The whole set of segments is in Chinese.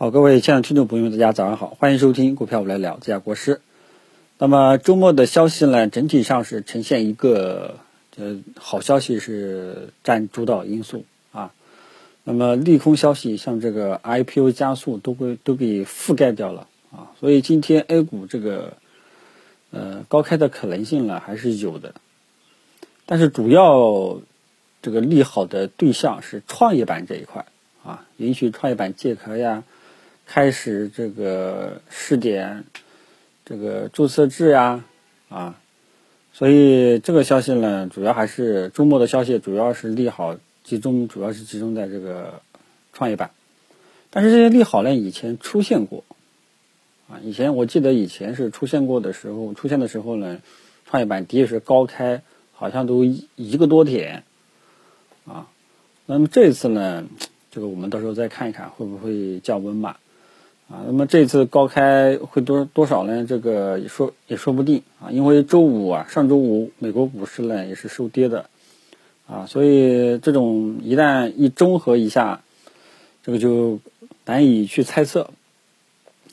好，各位亲爱的听众朋友们，大家早上好，欢迎收听股票我来聊，这家国师。那么周末的消息呢，整体上是呈现一个呃好消息是占主导因素啊。那么利空消息像这个 IPO 加速都会都给覆盖掉了啊，所以今天 A 股这个呃高开的可能性呢还是有的，但是主要这个利好的对象是创业板这一块啊，允许创业板借壳呀。开始这个试点，这个注册制呀，啊，所以这个消息呢，主要还是周末的消息，主要是利好集中，主要是集中在这个创业板。但是这些利好呢，以前出现过，啊，以前我记得以前是出现过的时候，出现的时候呢，创业板的确是高开，好像都一个多点，啊，那么这次呢，这个我们到时候再看一看会不会降温吧。啊，那么这次高开会多多少呢？这个也说也说不定啊，因为周五啊，上周五美国股市呢也是收跌的，啊，所以这种一旦一综合一下，这个就难以去猜测，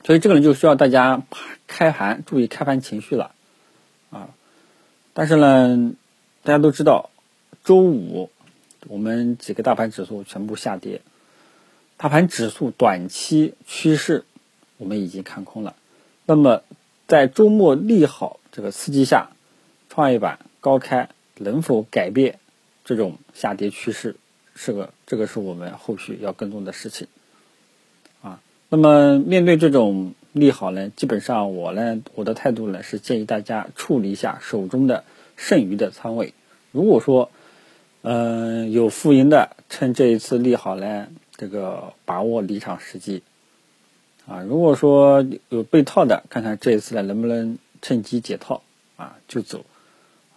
所以这个呢就需要大家开盘注意开盘情绪了，啊，但是呢，大家都知道，周五我们几个大盘指数全部下跌。大盘指数短期趋势我们已经看空了，那么在周末利好这个刺激下，创业板高开能否改变这种下跌趋势？是个这个是我们后续要跟踪的事情啊。那么面对这种利好呢，基本上我呢我的态度呢是建议大家处理一下手中的剩余的仓位。如果说嗯有浮盈的，趁这一次利好呢。这个把握离场时机，啊，如果说有被套的，看看这一次呢能不能趁机解套，啊，就走，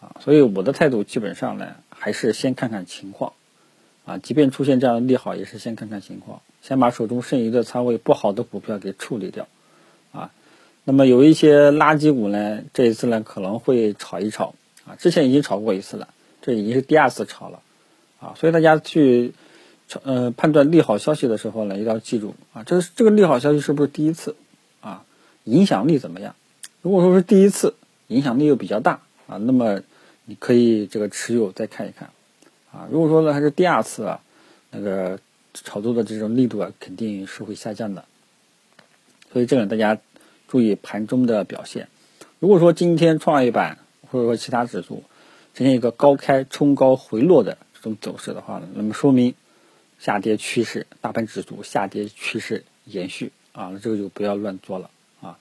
啊，所以我的态度基本上呢还是先看看情况，啊，即便出现这样的利好，也是先看看情况，先把手中剩余的仓位不好的股票给处理掉，啊，那么有一些垃圾股呢，这一次呢可能会炒一炒，啊，之前已经炒过一次了，这已经是第二次炒了，啊，所以大家去。呃，判断利好消息的时候呢，一定要记住啊，这这个利好消息是不是第一次啊？影响力怎么样？如果说是第一次，影响力又比较大啊，那么你可以这个持有再看一看啊。如果说呢还是第二次啊，那个炒作的这种力度啊，肯定是会下降的。所以这个大家注意盘中的表现。如果说今天创业板或者说其他指数呈现一个高开冲高回落的这种走势的话呢，那么说明。下跌趋势，大盘指数下跌趋势延续啊，这个就不要乱做了啊。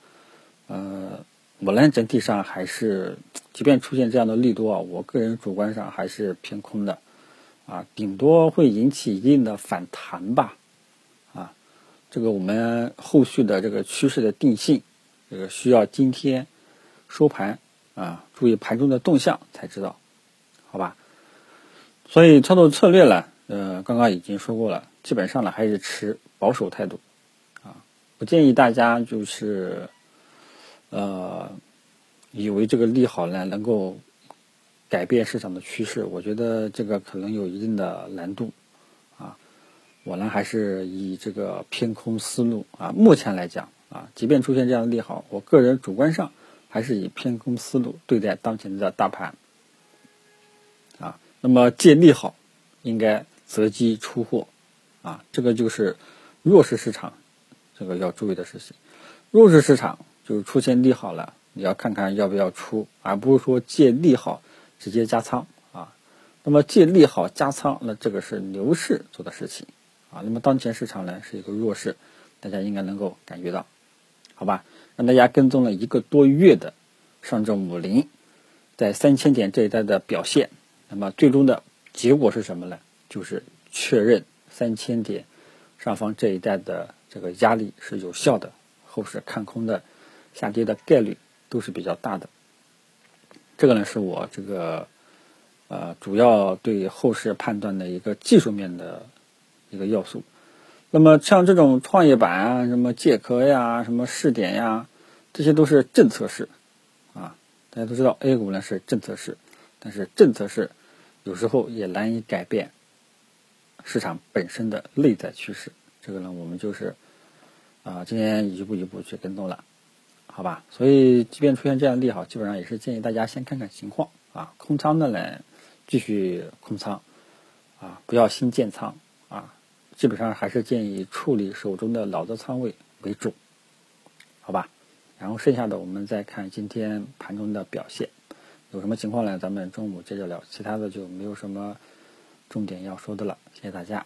呃，我呢整体上还是，即便出现这样的利多啊，我个人主观上还是偏空的啊，顶多会引起一定的反弹吧啊。这个我们后续的这个趋势的定性，这个需要今天收盘啊，注意盘中的动向才知道，好吧？所以操作策略呢？呃，刚刚已经说过了，基本上呢还是持保守态度，啊，不建议大家就是，呃，以为这个利好呢能够改变市场的趋势，我觉得这个可能有一定的难度，啊，我呢还是以这个偏空思路啊，目前来讲啊，即便出现这样的利好，我个人主观上还是以偏空思路对待当前的大盘，啊，那么借利好应该。择机出货，啊，这个就是弱势市场，这个要注意的事情。弱势市场就是出现利好了，你要看看要不要出，而不是说借利好直接加仓啊。那么借利好加仓，那这个是牛市做的事情啊。那么当前市场呢是一个弱势，大家应该能够感觉到，好吧？让大家跟踪了一个多月的上证五零在三千点这一带的表现，那么最终的结果是什么呢？就是确认三千点上方这一带的这个压力是有效的，后市看空的下跌的概率都是比较大的。这个呢是我这个呃主要对后市判断的一个技术面的一个要素。那么像这种创业板啊、什么借壳呀、什么试点呀，这些都是政策式啊。大家都知道 A 股呢是政策式，但是政策式有时候也难以改变。市场本身的内在趋势，这个呢，我们就是啊，今天一步一步去跟踪了，好吧？所以即便出现这样的利好，基本上也是建议大家先看看情况啊。空仓的呢，继续空仓啊，不要新建仓啊。基本上还是建议处理手中的老的仓位为主，好吧？然后剩下的我们再看今天盘中的表现，有什么情况呢？咱们中午接着聊，其他的就没有什么重点要说的了。谢谢大家。